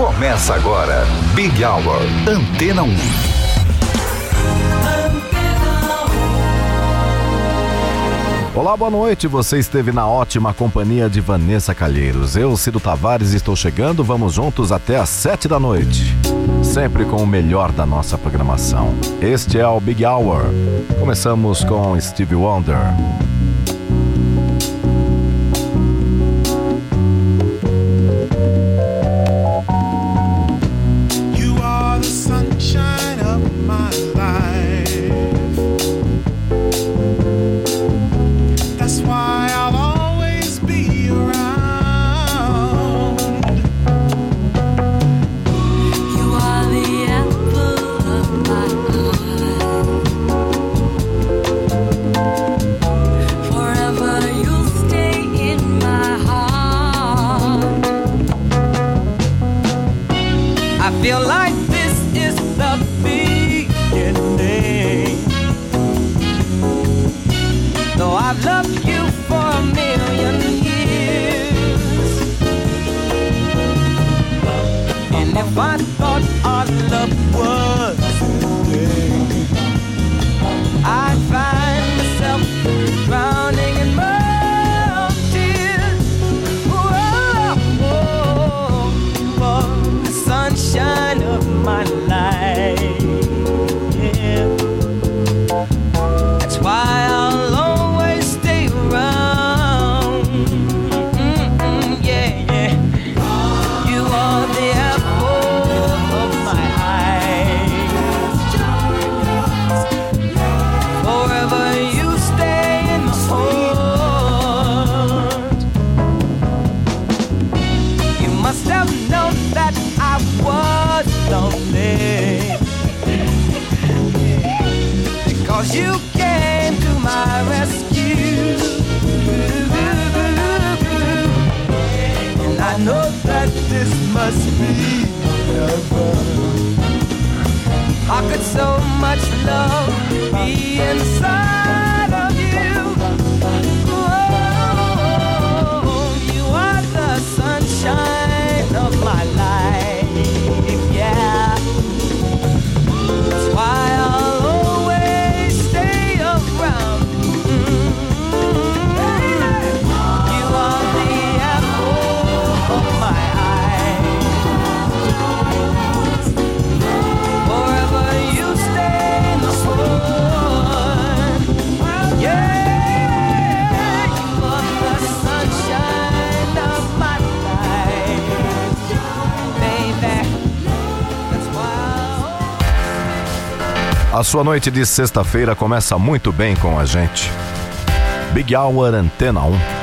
Começa agora, Big Hour, Antena 1. Olá, boa noite. Você esteve na ótima companhia de Vanessa Calheiros. Eu, Cido Tavares, estou chegando. Vamos juntos até às sete da noite. Sempre com o melhor da nossa programação. Este é o Big Hour. Começamos com Steve Wonder. Sua noite de sexta-feira começa muito bem com a gente. Big Hour Antena 1.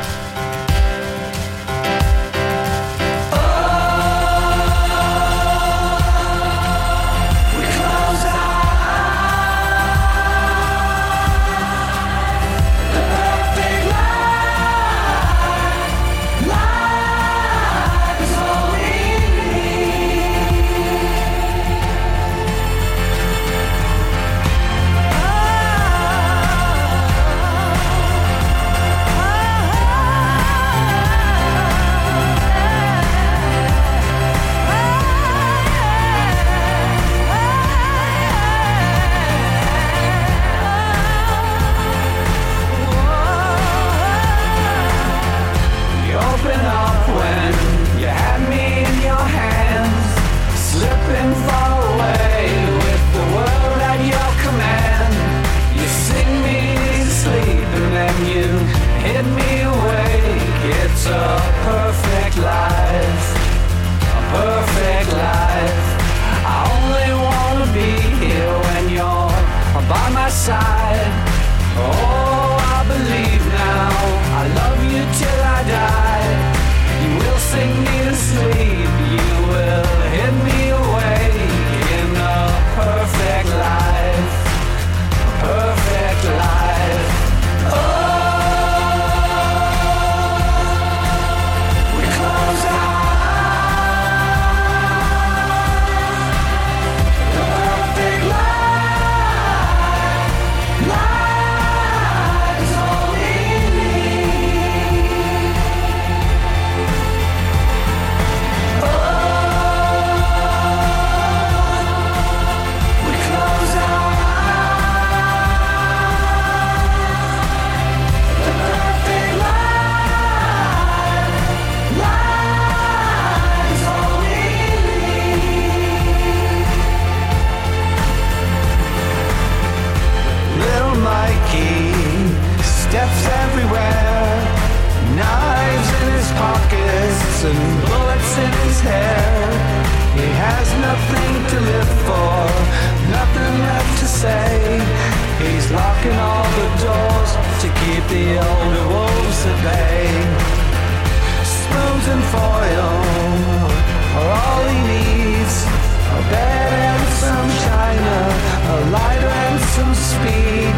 Some speed.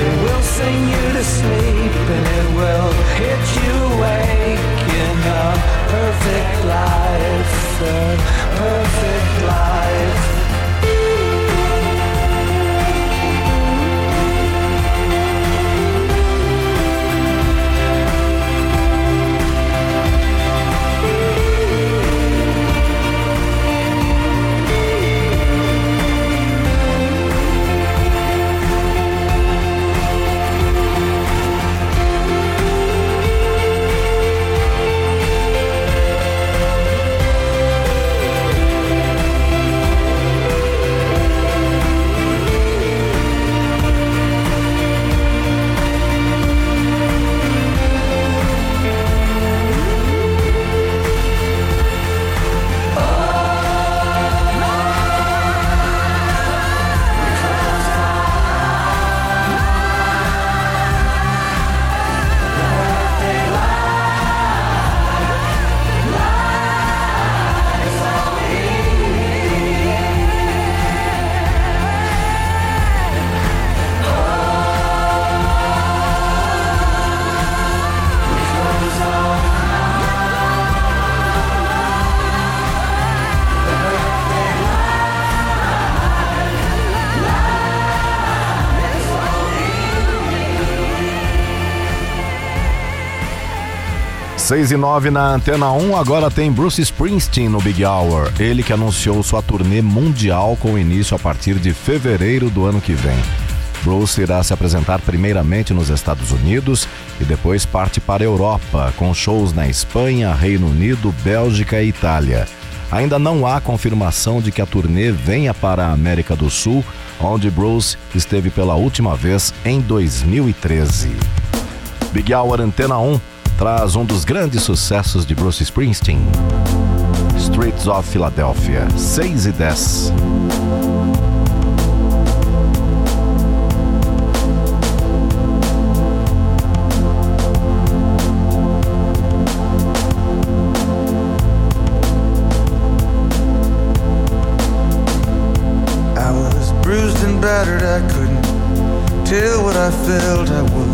It will sing you to sleep and it will hit you awake in a perfect life, a perfect life. 6 e 9 na Antena 1, agora tem Bruce Springsteen no Big Hour. Ele que anunciou sua turnê mundial com início a partir de fevereiro do ano que vem. Bruce irá se apresentar primeiramente nos Estados Unidos e depois parte para a Europa, com shows na Espanha, Reino Unido, Bélgica e Itália. Ainda não há confirmação de que a turnê venha para a América do Sul, onde Bruce esteve pela última vez em 2013. Big Hour Antena 1 traz um dos grandes sucessos de Bruce Springsteen, Streets of Philadelphia, 6 e 10. battered, I couldn't tell what I felt. I was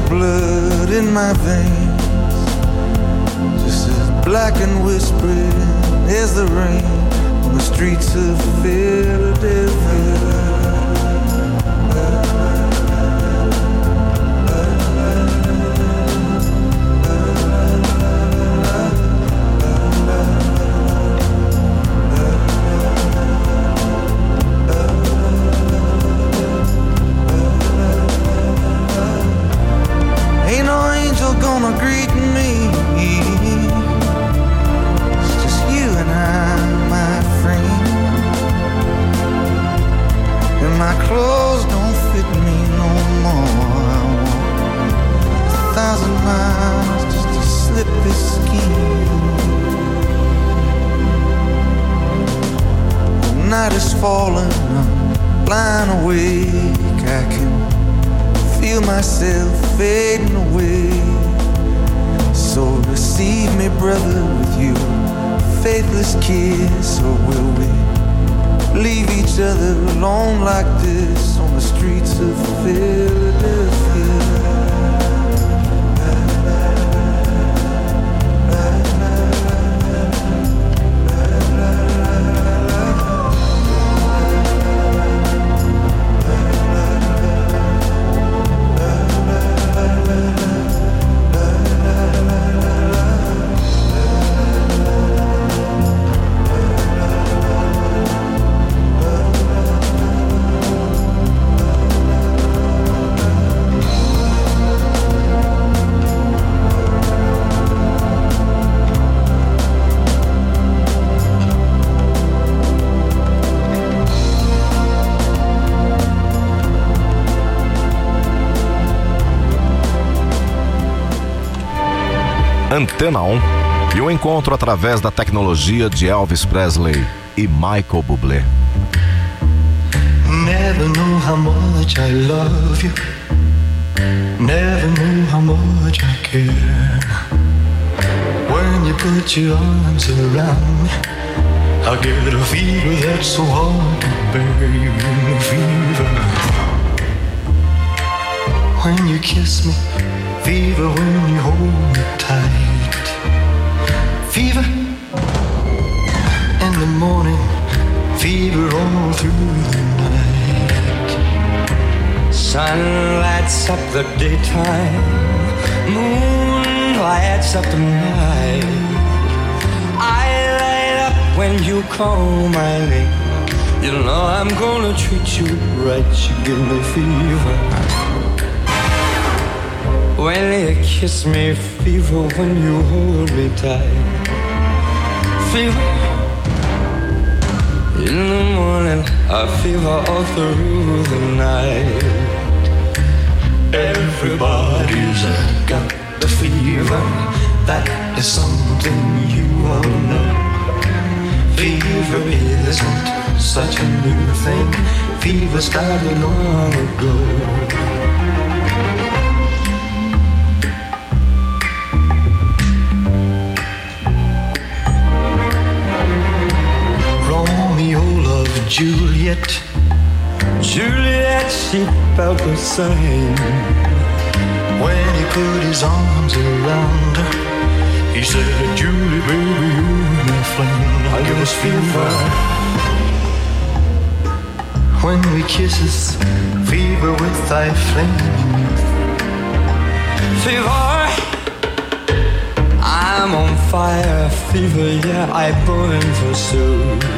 The blood in my veins, just as black and whispering as the rain on the streets of Philadelphia. Antena 1 e o encontro através da tecnologia de Elvis Presley e Michael Bublé. Never know how much I love you. Never know how much I care. When you put your arms around me, I get a fever that's so hard to bear. You fever. When you kiss me, fever when you hold me tight. Fever in the morning, fever all through the night. Sun lights up the daytime, moon lights up the night. I light up when you call my name. You know I'm gonna treat you right. You give me fever. When you kiss me, fever when you hold me tight. Fever in the morning, I fever all through the night. Everybody's got the fever. That is something you all know. Fever isn't such a new thing. Fever started long ago. Juliet. She felt the same. When he put his arms around her, he said, Julie, baby, you're my flame. I give us fever. When we kisses, fever with thy flame. Fever. I'm on fire, fever, yeah, I burn for Sue.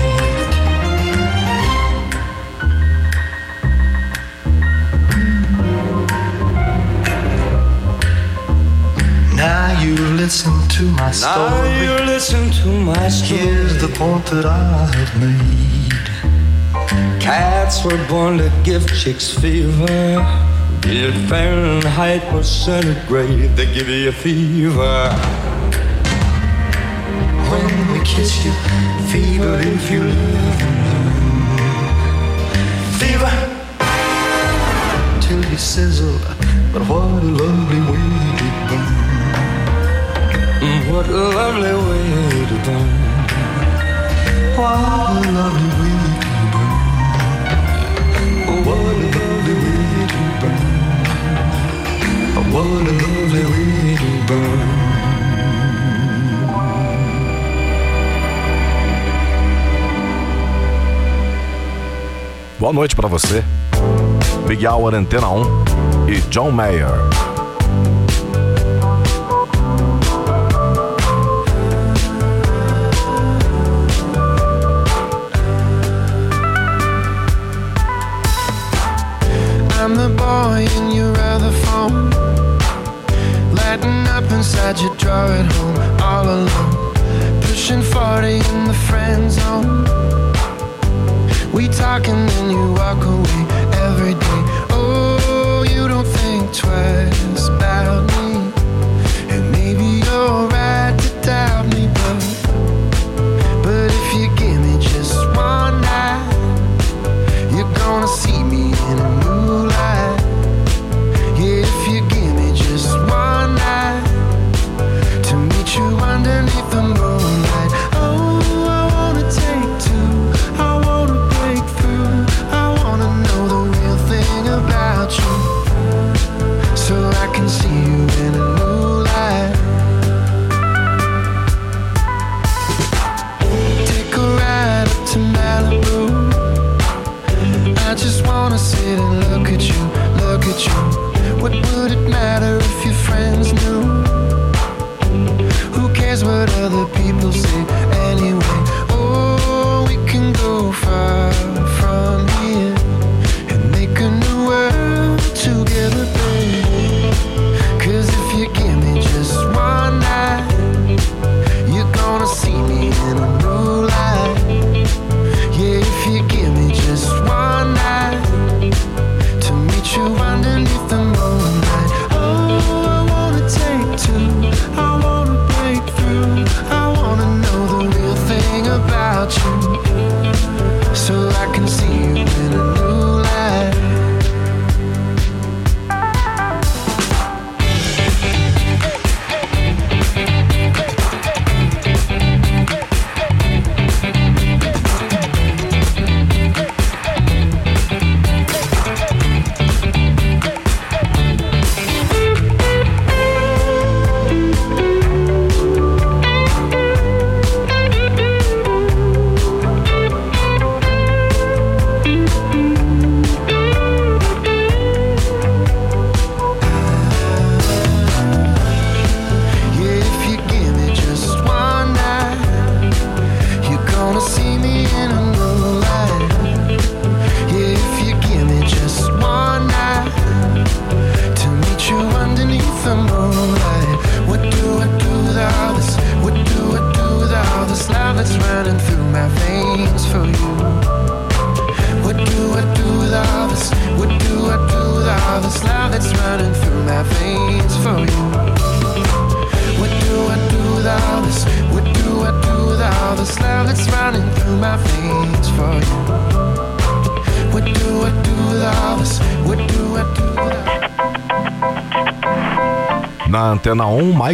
Now you listen to my story. Now you listen to my story. Here's the point that I've made. Cats were born to give chicks fever. Be it Fahrenheit or centigrade, they give you a fever. When we kiss you, fever if you live and learn. Fever till you sizzle, but what a lovely way to burn. What a lovely way to burn. What a lovely way to burn. Oh, what a lovely way to burn. What a lovely way to burn. Boa noite pra você. Big Hour Antena 1 e John Mayer. Inside your drawer at home, all alone. Pushing 40 in the friend zone. We talk and then you walk away every day. Oh, you don't think twice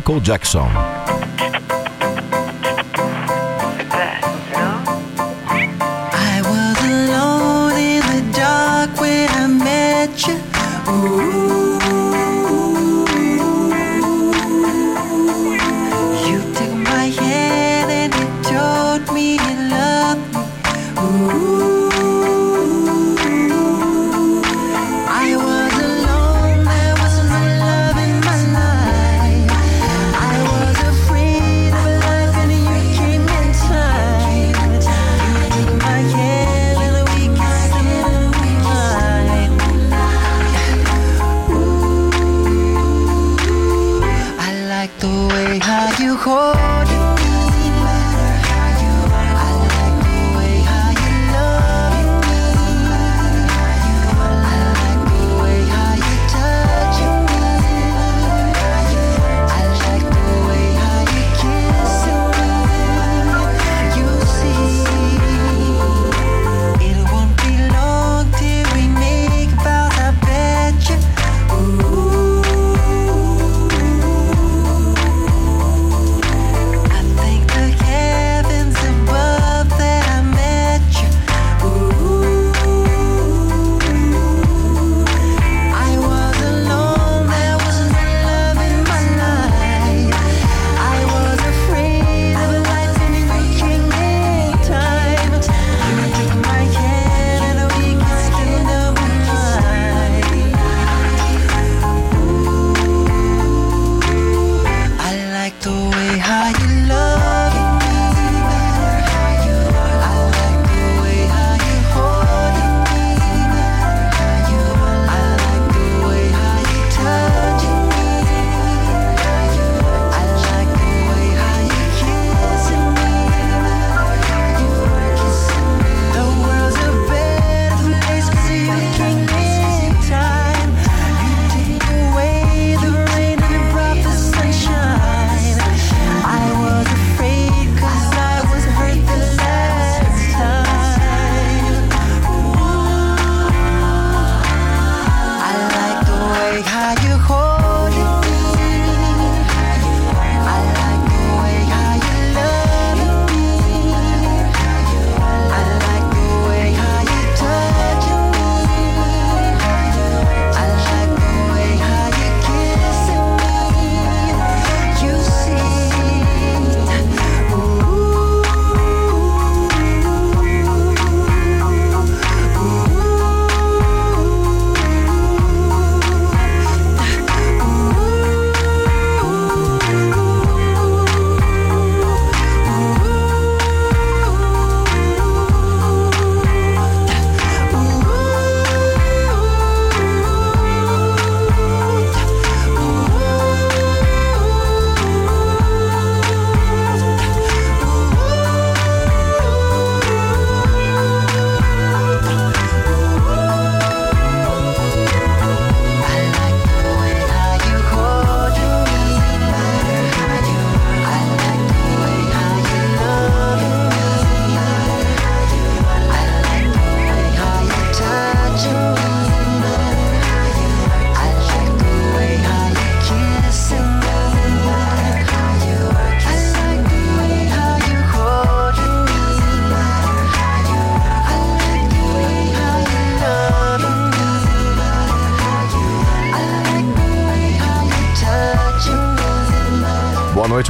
Michael Jackson.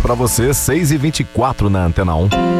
para você, 6h24 na Antena 1.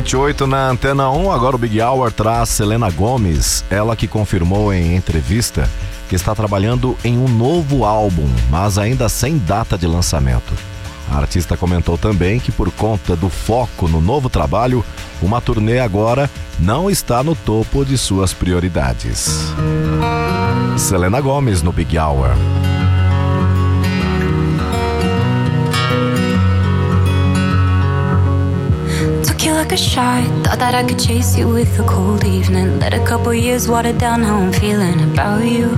28 na Antena 1, agora o Big Hour traz Selena Gomes, ela que confirmou em entrevista que está trabalhando em um novo álbum, mas ainda sem data de lançamento. A artista comentou também que por conta do foco no novo trabalho, uma turnê agora não está no topo de suas prioridades. Selena Gomes no Big Hour. Took you like a shot. Thought that I could chase you with a cold evening. Let a couple years water down how I'm feeling about you.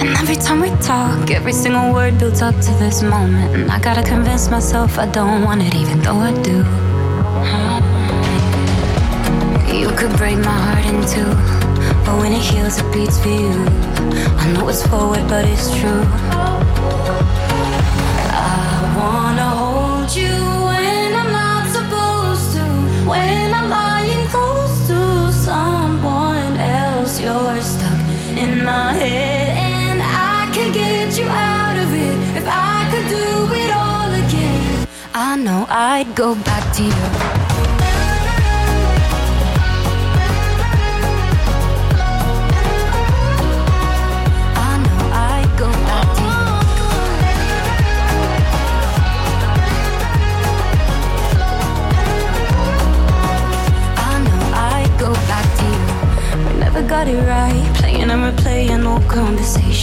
And every time we talk, every single word builds up to this moment. And I gotta convince myself I don't want it, even though I do. You could break my heart in two. But when it heals, it beats for you. I know it's forward, but it's true. I'd go back to you.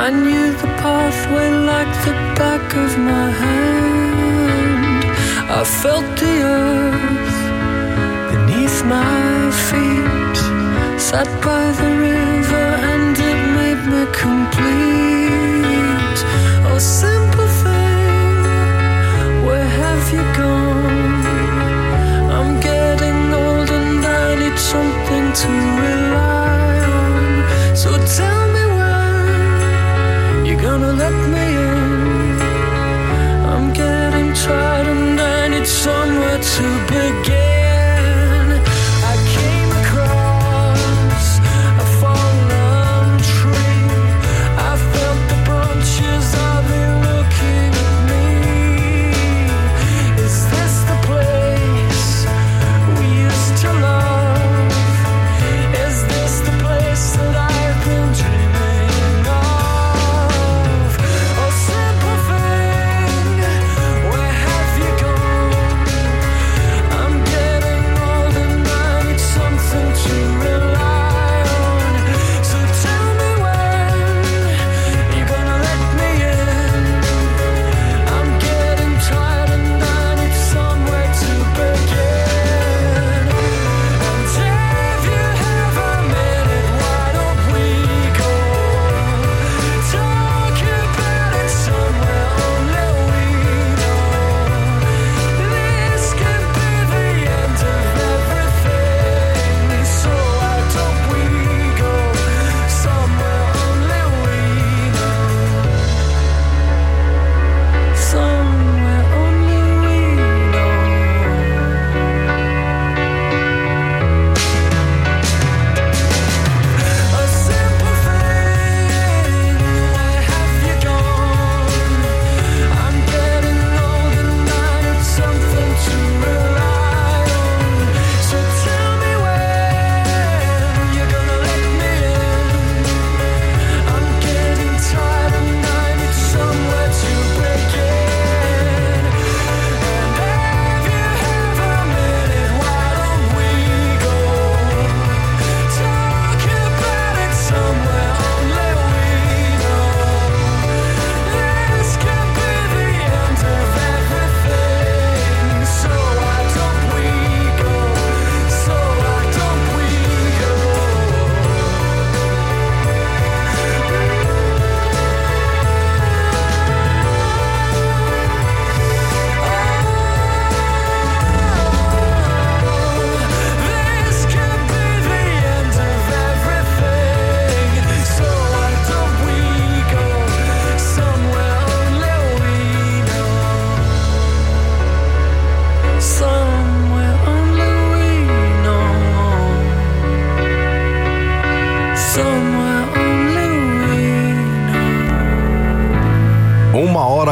I knew the pathway like the back of my hand. I felt the earth beneath my feet. Sat by the river and it made me complete. Oh, simple thing, where have you gone? I'm getting old and I need something to. Read. tried and I need somewhere to begin.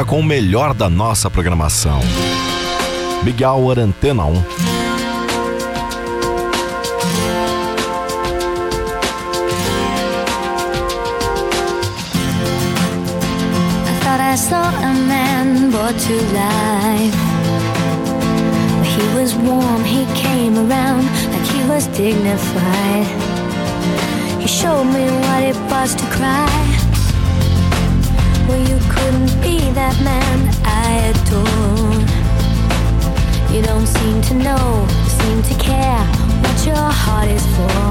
com o melhor da nossa programação. Big Hour Antena 1. A to life. He was warm, he came around like he was dignified. He showed me what it was to cry. Well, you couldn't be that man I adore. You don't seem to know, seem to care what your heart is for.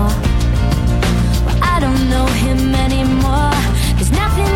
Well, I don't know him anymore. There's nothing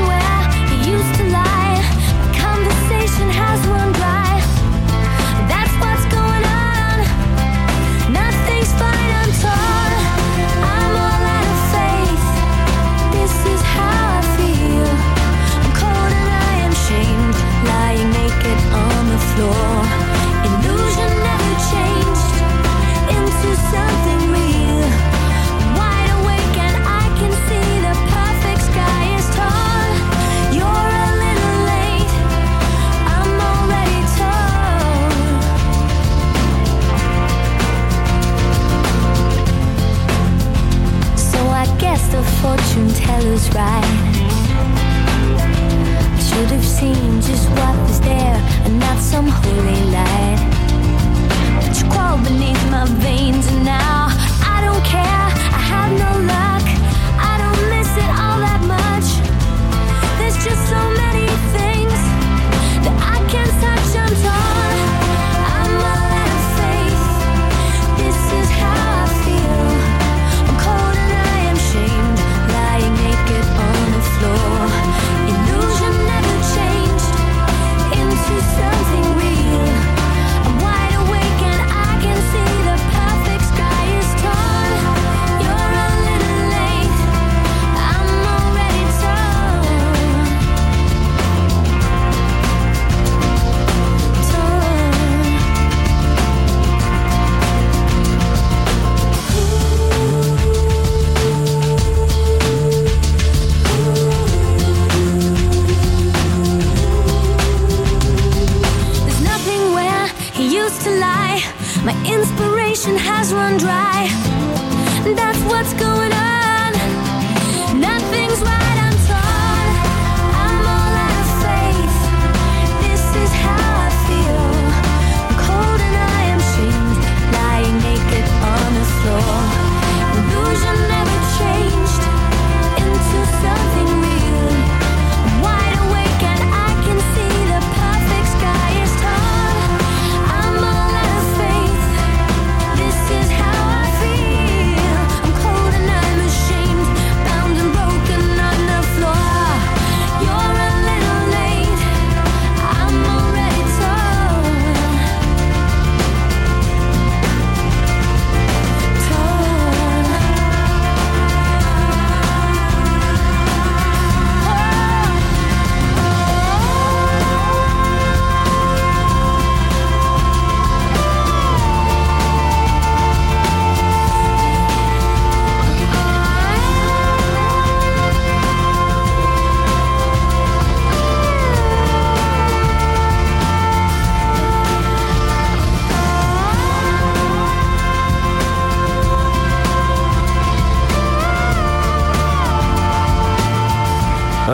the fortune teller's right. I should have seen just what was there and not some holy light. But you crawl beneath my veins and now I don't care. I have no luck. I don't miss it all that much. There's just so many things that I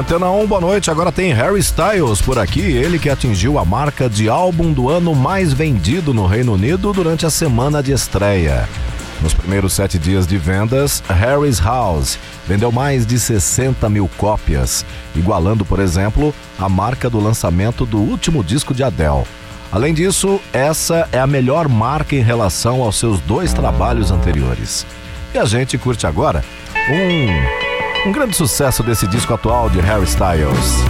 Antena 1, boa noite. Agora tem Harry Styles por aqui, ele que atingiu a marca de álbum do ano mais vendido no Reino Unido durante a semana de estreia. Nos primeiros sete dias de vendas, Harry's House vendeu mais de 60 mil cópias, igualando, por exemplo, a marca do lançamento do último disco de Adele. Além disso, essa é a melhor marca em relação aos seus dois trabalhos anteriores. E a gente curte agora um, um grande sucesso desse disco atual de Harry Styles.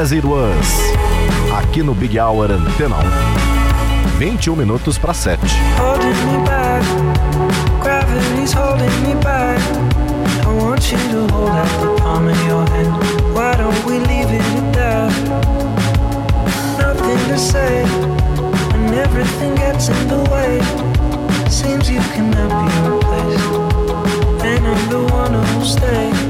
As It Was, aqui no Big Hour Antena 1. 21 minutos para 7. holding me back. Gravity's holding me back. I want you to hold out the palm of your hand. Why don't we leave it at that? Nothing to say, and everything gets in the way. Seems you cannot be replaced, and I'm the one who'll stay.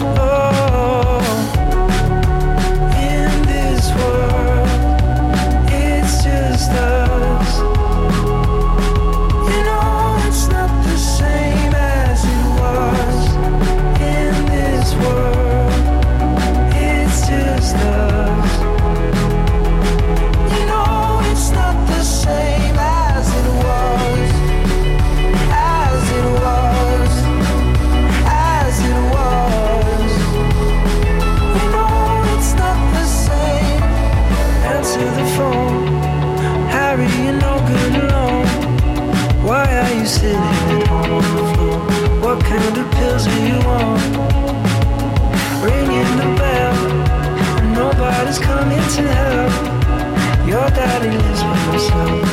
Your daddy lives by himself.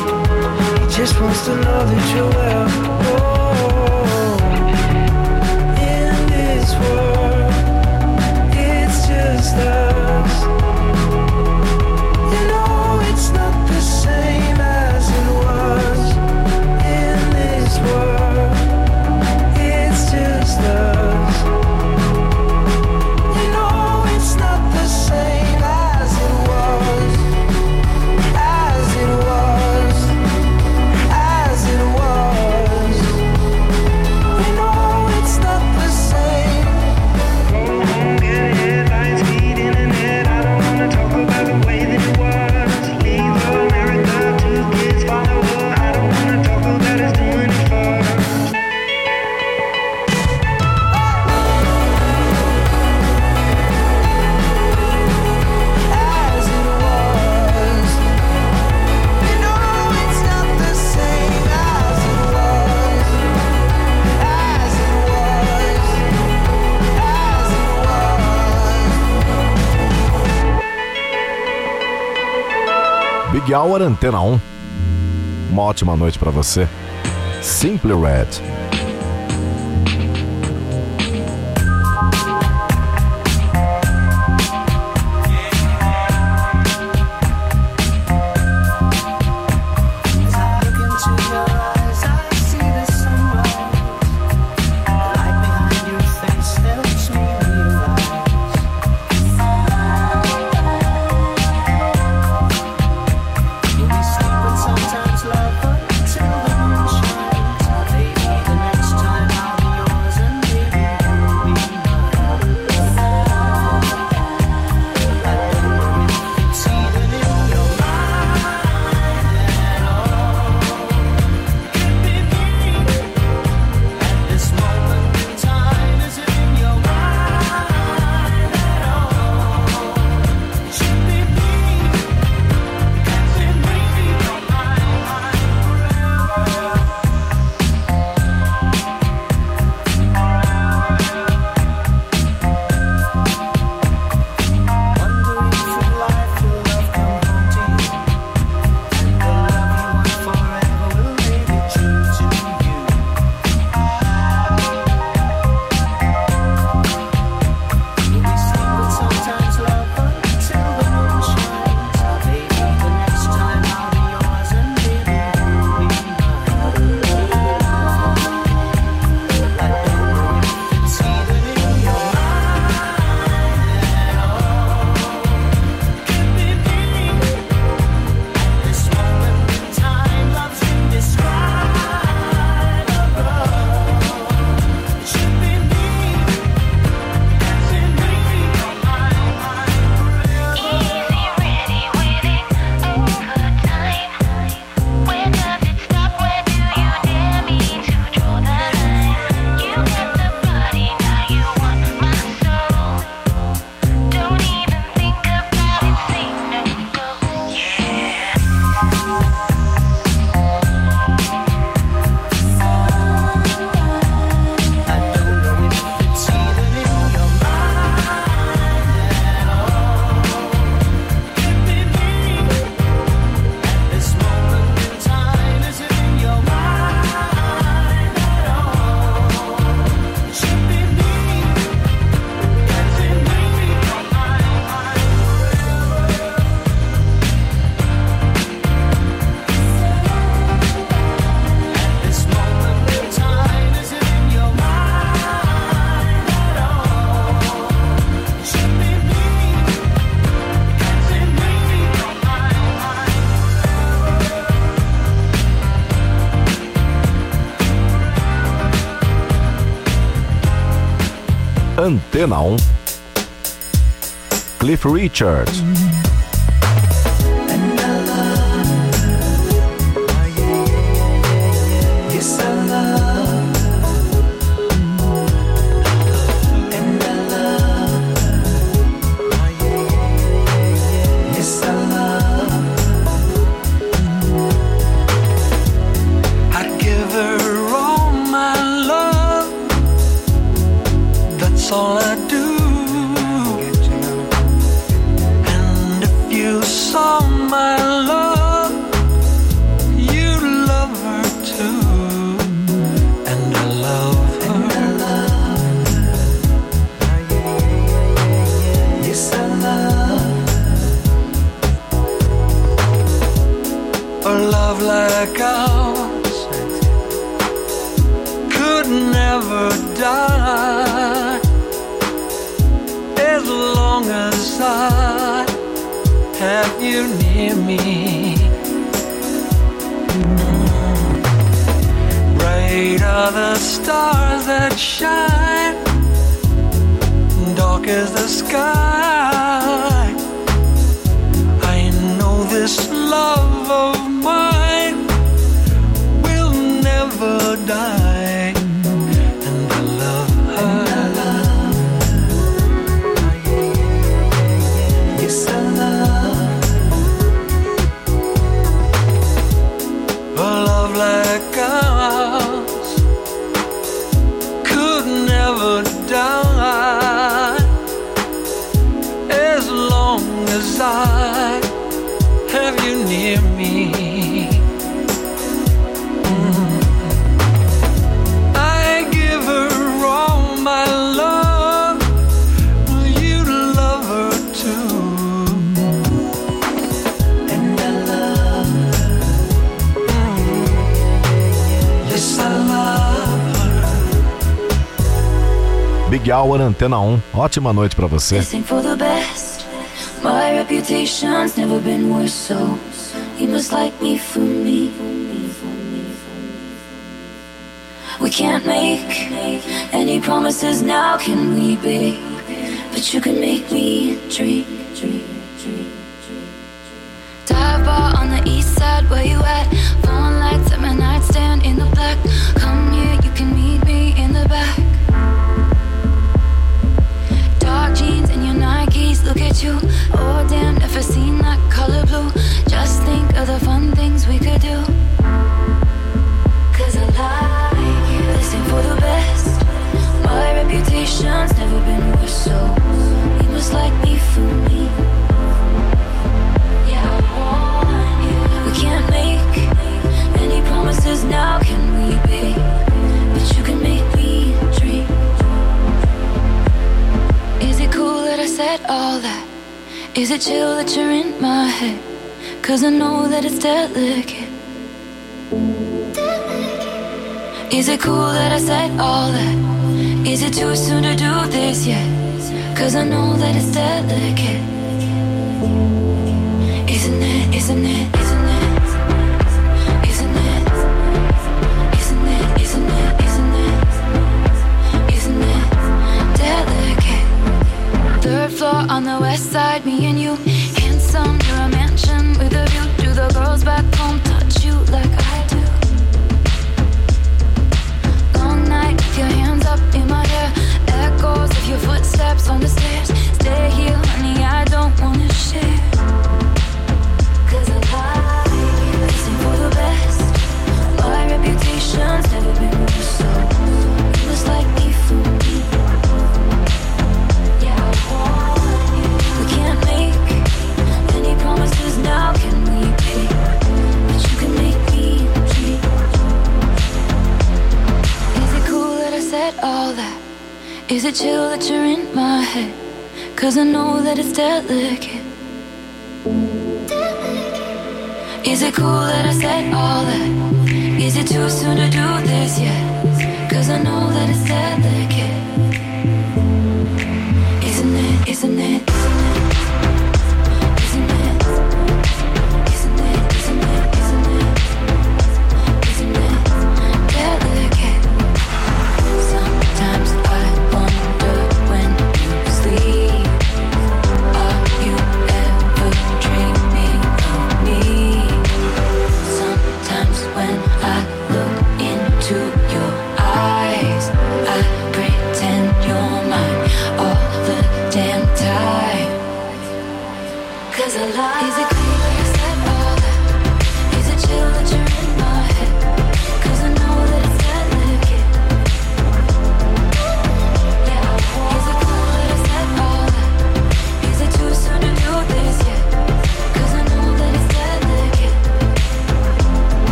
He just wants to know that you're well. Power Antena 1. Uma ótima noite para você. Simply Red. Lennon, Cliff Richard. Die, Antena 1. Ótima noite pra você. We can't make any promises now, can we, babe? But you can make me dream. Dive bar on the east side, where you at? Phone lights at my nightstand in the black. Seen that color blue. Just think of the fun things we could do. Cause I like you. For the best. My reputation's never been worse, so you must like me for me. Yeah, I want you. We can't make any promises now, can we? But you can make me dream. Is it cool that I said all that? Is it chill that you're in my head? Cause I know that it's delicate. Is it cool that I said all that? Is it too soon to do this yet? Cause I know that it's delicate. Isn't it, isn't it? Floor on the west side, me and you. Handsome, you're a mansion with a view. Do the girls back home touch you like I do? Long night with your hands up in my hair. Echoes of your footsteps on the stairs. Stay here, honey, I don't wanna share. Cause I like you. Listen for the best. My reputation's never been so you must like Is it cool that I said all that? Is it chill that you're in my head? Cause I know that it's delicate. Is it cool that I said all that? Is it too soon to do this yet? Cause I know that it's delicate. Isn't it, isn't it,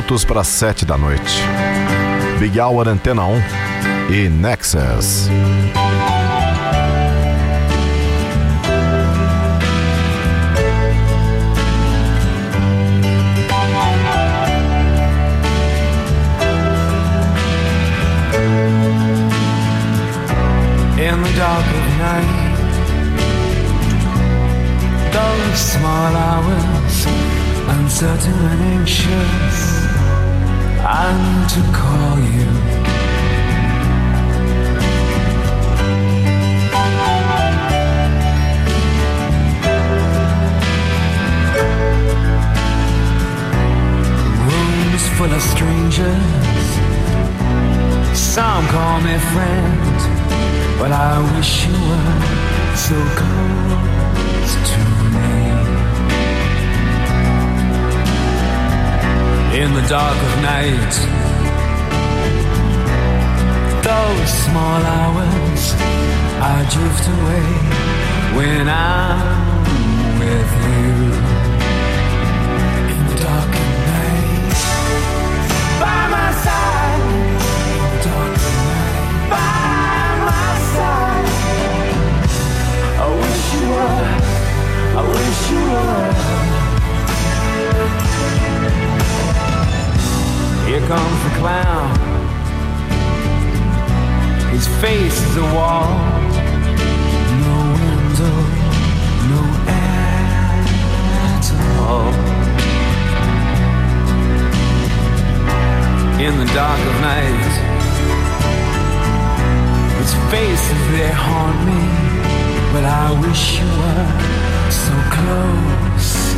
minutos para sete da noite. Big Hour Antena 1 e Nexus. in the dark of night. Those small hours, uncertain and anxious, Need to call you. Rooms full of strangers. Some call me friend, but I wish you were so close In the dark of night, those small hours, I drift away when I'm with you. In the dark of night, by my side. By my side. I wish you were. I wish you were. Here comes the clown. His face is a wall. No window, no air at all. In the dark of night, his face faces they haunt me, but I wish you were so close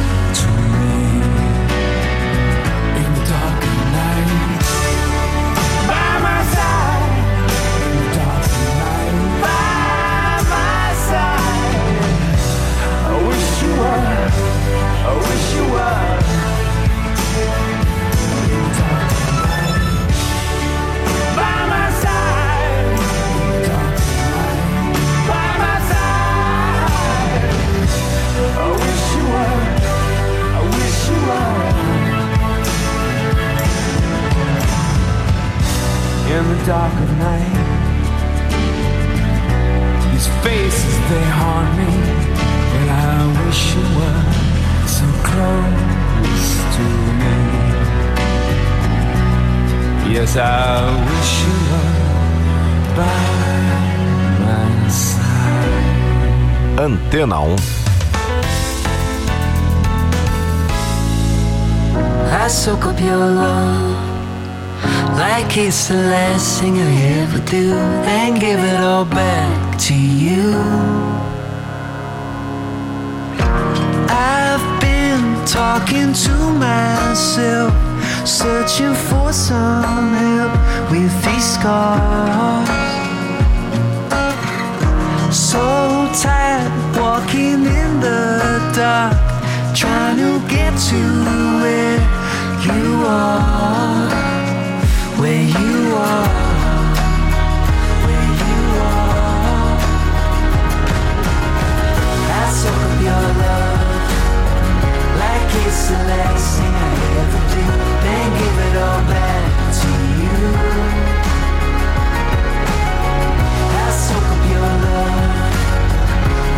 in the dark of night. These faces they haunt me, but I wish you were close to me. Yes, I wish you were by my side. Antena 1. I soak up your love like it's the last thing I ever do, then give it all back to you. I've talking to myself, searching for some help with these scars. So tired walking in the dark, trying to get to where you are, where you are, it's the last thing I ever do. Then give it all back to you. I soak up your love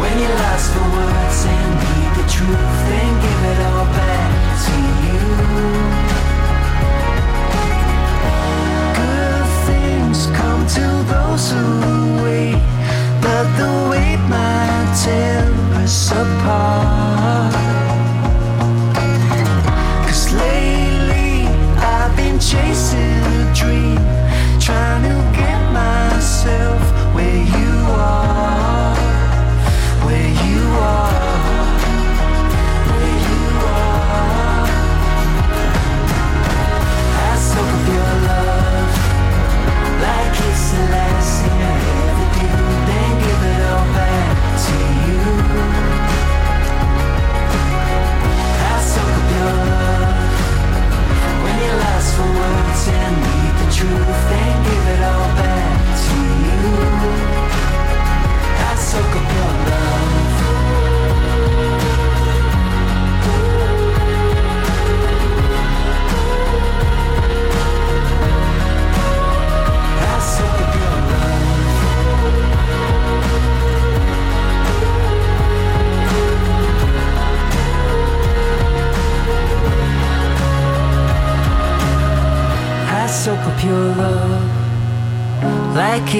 when you're lost for words and need the truth. Then give it all back to you. Good things come to those who wait, but the wait might tear us apart. chasing a dream, trying to get myself where you are.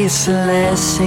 Like it's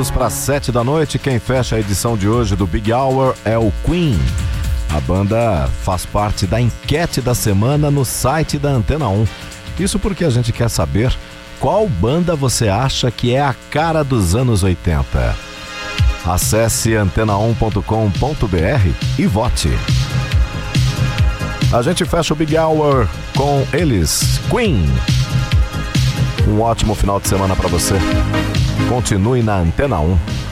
minutos para sete da noite. Quem fecha a edição de hoje do Big Hour é o Queen. A banda faz parte da enquete da semana no site da Antena 1. Isso porque a gente quer saber qual banda você acha que é a cara dos anos 80. Acesse antena1.com.br e vote. A gente fecha o Big Hour com eles, Queen. Um ótimo final de semana para você. Continue na Antena 1.